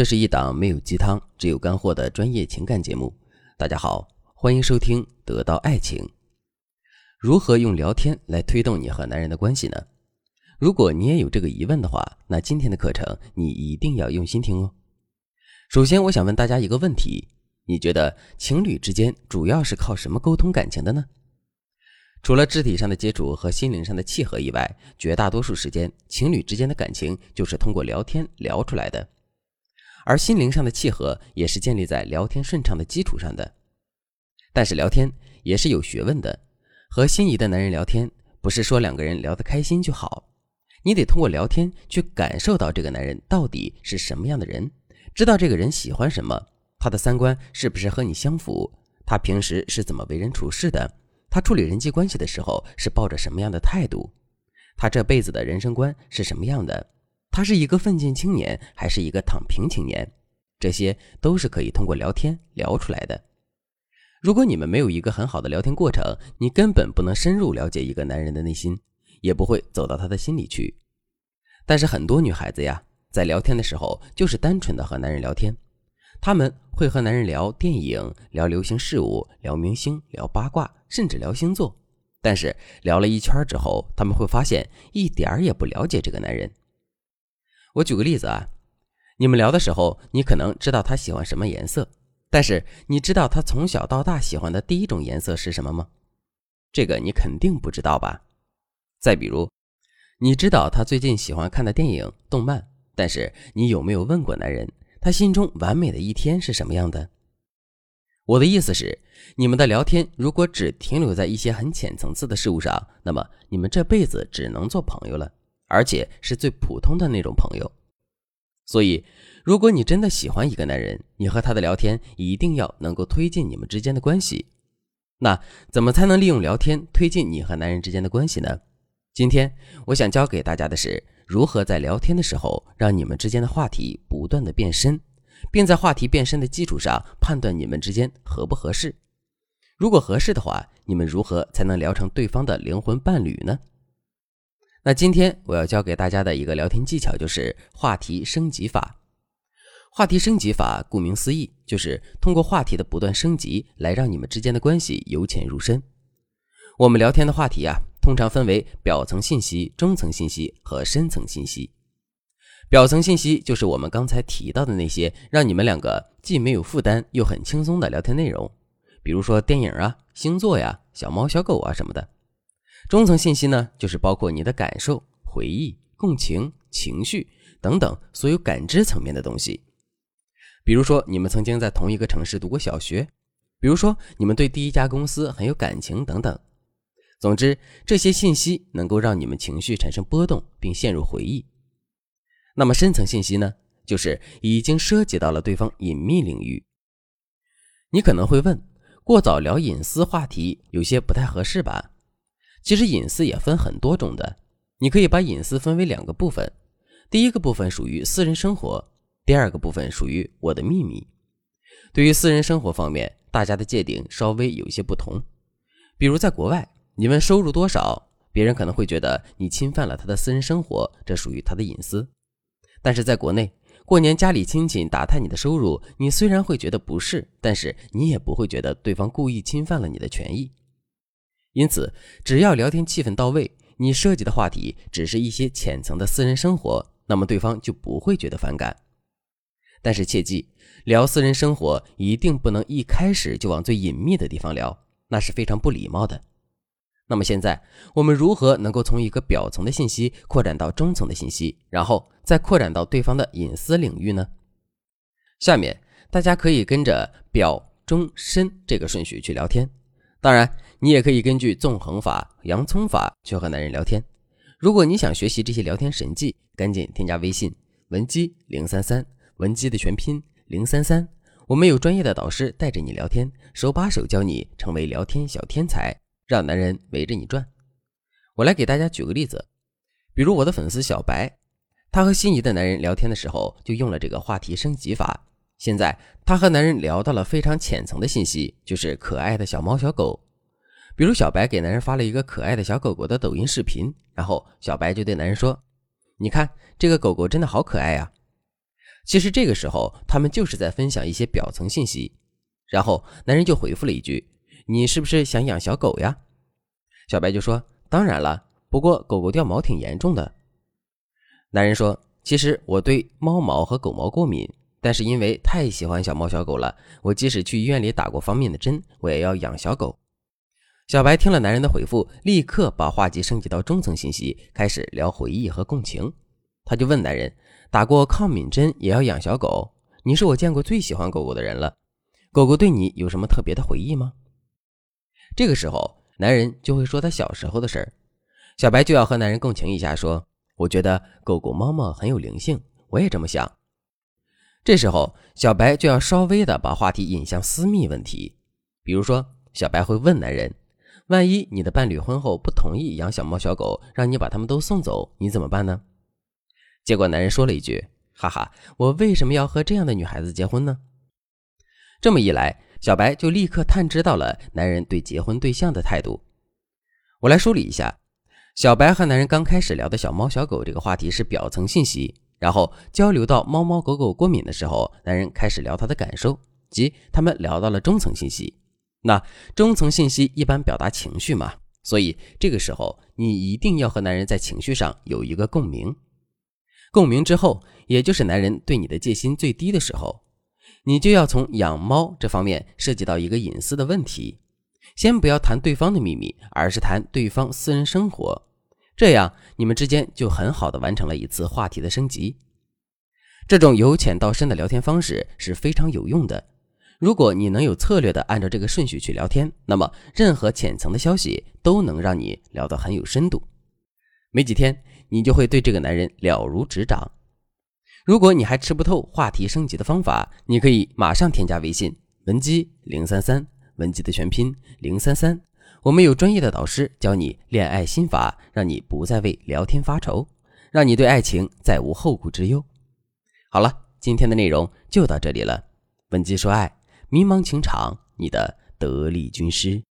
这是一档没有鸡汤，只有干货的专业情感节目。大家好，欢迎收听《得到爱情》。如何用聊天来推动你和男人的关系呢？如果你也有这个疑问的话，那今天的课程你一定要用心听哦。首先，我想问大家一个问题：你觉得情侣之间主要是靠什么沟通感情的呢？除了肢体上的接触和心灵上的契合以外，绝大多数时间，情侣之间的感情就是通过聊天聊出来的。而心灵上的契合也是建立在聊天顺畅的基础上的，但是聊天也是有学问的。和心仪的男人聊天，不是说两个人聊得开心就好，你得通过聊天去感受到这个男人到底是什么样的人，知道这个人喜欢什么，他的三观是不是和你相符，他平时是怎么为人处事的，他处理人际关系的时候是抱着什么样的态度，他这辈子的人生观是什么样的。他是一个奋进青年，还是一个躺平青年？这些都是可以通过聊天聊出来的。如果你们没有一个很好的聊天过程，你根本不能深入了解一个男人的内心，也不会走到他的心里去。但是很多女孩子呀，在聊天的时候就是单纯的和男人聊天，他们会和男人聊电影、聊流行事物、聊明星、聊八卦，甚至聊星座。但是聊了一圈之后，他们会发现一点儿也不了解这个男人。我举个例子啊，你们聊的时候，你可能知道他喜欢什么颜色，但是你知道他从小到大喜欢的第一种颜色是什么吗？这个你肯定不知道吧？再比如，你知道他最近喜欢看的电影、动漫，但是你有没有问过男人，他心中完美的一天是什么样的？我的意思是，你们的聊天如果只停留在一些很浅层次的事物上，那么你们这辈子只能做朋友了。而且是最普通的那种朋友，所以，如果你真的喜欢一个男人，你和他的聊天一定要能够推进你们之间的关系。那怎么才能利用聊天推进你和男人之间的关系呢？今天我想教给大家的是如何在聊天的时候让你们之间的话题不断的变深，并在话题变深的基础上判断你们之间合不合适。如果合适的话，你们如何才能聊成对方的灵魂伴侣呢？那今天我要教给大家的一个聊天技巧就是话题升级法。话题升级法顾名思义，就是通过话题的不断升级来让你们之间的关系由浅入深。我们聊天的话题啊，通常分为表层信息、中层信息和深层信息。表层信息就是我们刚才提到的那些让你们两个既没有负担又很轻松的聊天内容，比如说电影啊、星座呀、小猫小狗啊什么的。中层信息呢，就是包括你的感受、回忆、共情、情绪等等所有感知层面的东西。比如说，你们曾经在同一个城市读过小学；比如说，你们对第一家公司很有感情等等。总之，这些信息能够让你们情绪产生波动，并陷入回忆。那么，深层信息呢，就是已经涉及到了对方隐秘领域。你可能会问：过早聊隐私话题，有些不太合适吧？其实隐私也分很多种的，你可以把隐私分为两个部分，第一个部分属于私人生活，第二个部分属于我的秘密。对于私人生活方面，大家的界定稍微有一些不同。比如在国外，你问收入多少，别人可能会觉得你侵犯了他的私人生活，这属于他的隐私。但是在国内，过年家里亲戚打探你的收入，你虽然会觉得不是，但是你也不会觉得对方故意侵犯了你的权益。因此，只要聊天气氛到位，你涉及的话题只是一些浅层的私人生活，那么对方就不会觉得反感。但是切记，聊私人生活一定不能一开始就往最隐秘的地方聊，那是非常不礼貌的。那么现在，我们如何能够从一个表层的信息扩展到中层的信息，然后再扩展到对方的隐私领域呢？下面大家可以跟着表、中、深这个顺序去聊天。当然，你也可以根据纵横法、洋葱法去和男人聊天。如果你想学习这些聊天神技，赶紧添加微信文姬零三三，文姬的全拼零三三。我们有专业的导师带着你聊天，手把手教你成为聊天小天才，让男人围着你转。我来给大家举个例子，比如我的粉丝小白，他和心仪的男人聊天的时候就用了这个话题升级法。现在他和男人聊到了非常浅层的信息，就是可爱的小猫小狗。比如小白给男人发了一个可爱的小狗狗的抖音视频，然后小白就对男人说：“你看这个狗狗真的好可爱呀。”其实这个时候他们就是在分享一些表层信息。然后男人就回复了一句：“你是不是想养小狗呀？”小白就说：“当然了，不过狗狗掉毛挺严重的。”男人说：“其实我对猫毛和狗毛过敏，但是因为太喜欢小猫小狗了，我即使去医院里打过方面的针，我也要养小狗。”小白听了男人的回复，立刻把话题升级到中层信息，开始聊回忆和共情。他就问男人：“打过抗敏针也要养小狗？你是我见过最喜欢狗狗的人了。”狗狗对你有什么特别的回忆吗？这个时候，男人就会说他小时候的事儿，小白就要和男人共情一下，说：“我觉得狗狗、猫猫很有灵性，我也这么想。”这时候，小白就要稍微的把话题引向私密问题，比如说，小白会问男人：“万一你的伴侣婚后不同意养小猫小狗，让你把它们都送走，你怎么办呢？”结果男人说了一句：“哈哈，我为什么要和这样的女孩子结婚呢？”这么一来，小白就立刻探知到了男人对结婚对象的态度。我来梳理一下：小白和男人刚开始聊的小猫小狗这个话题是表层信息，然后交流到猫猫狗狗过敏的时候，男人开始聊他的感受，即他们聊到了中层信息。那中层信息一般表达情绪嘛，所以这个时候你一定要和男人在情绪上有一个共鸣。共鸣之后，也就是男人对你的戒心最低的时候。你就要从养猫这方面涉及到一个隐私的问题，先不要谈对方的秘密，而是谈对方私人生活，这样你们之间就很好的完成了一次话题的升级。这种由浅到深的聊天方式是非常有用的。如果你能有策略的按照这个顺序去聊天，那么任何浅层的消息都能让你聊得很有深度。没几天，你就会对这个男人了如指掌。如果你还吃不透话题升级的方法，你可以马上添加微信文姬零三三，文姬的全拼零三三，我们有专业的导师教你恋爱心法，让你不再为聊天发愁，让你对爱情再无后顾之忧。好了，今天的内容就到这里了，文姬说爱，迷茫情场，你的得力军师。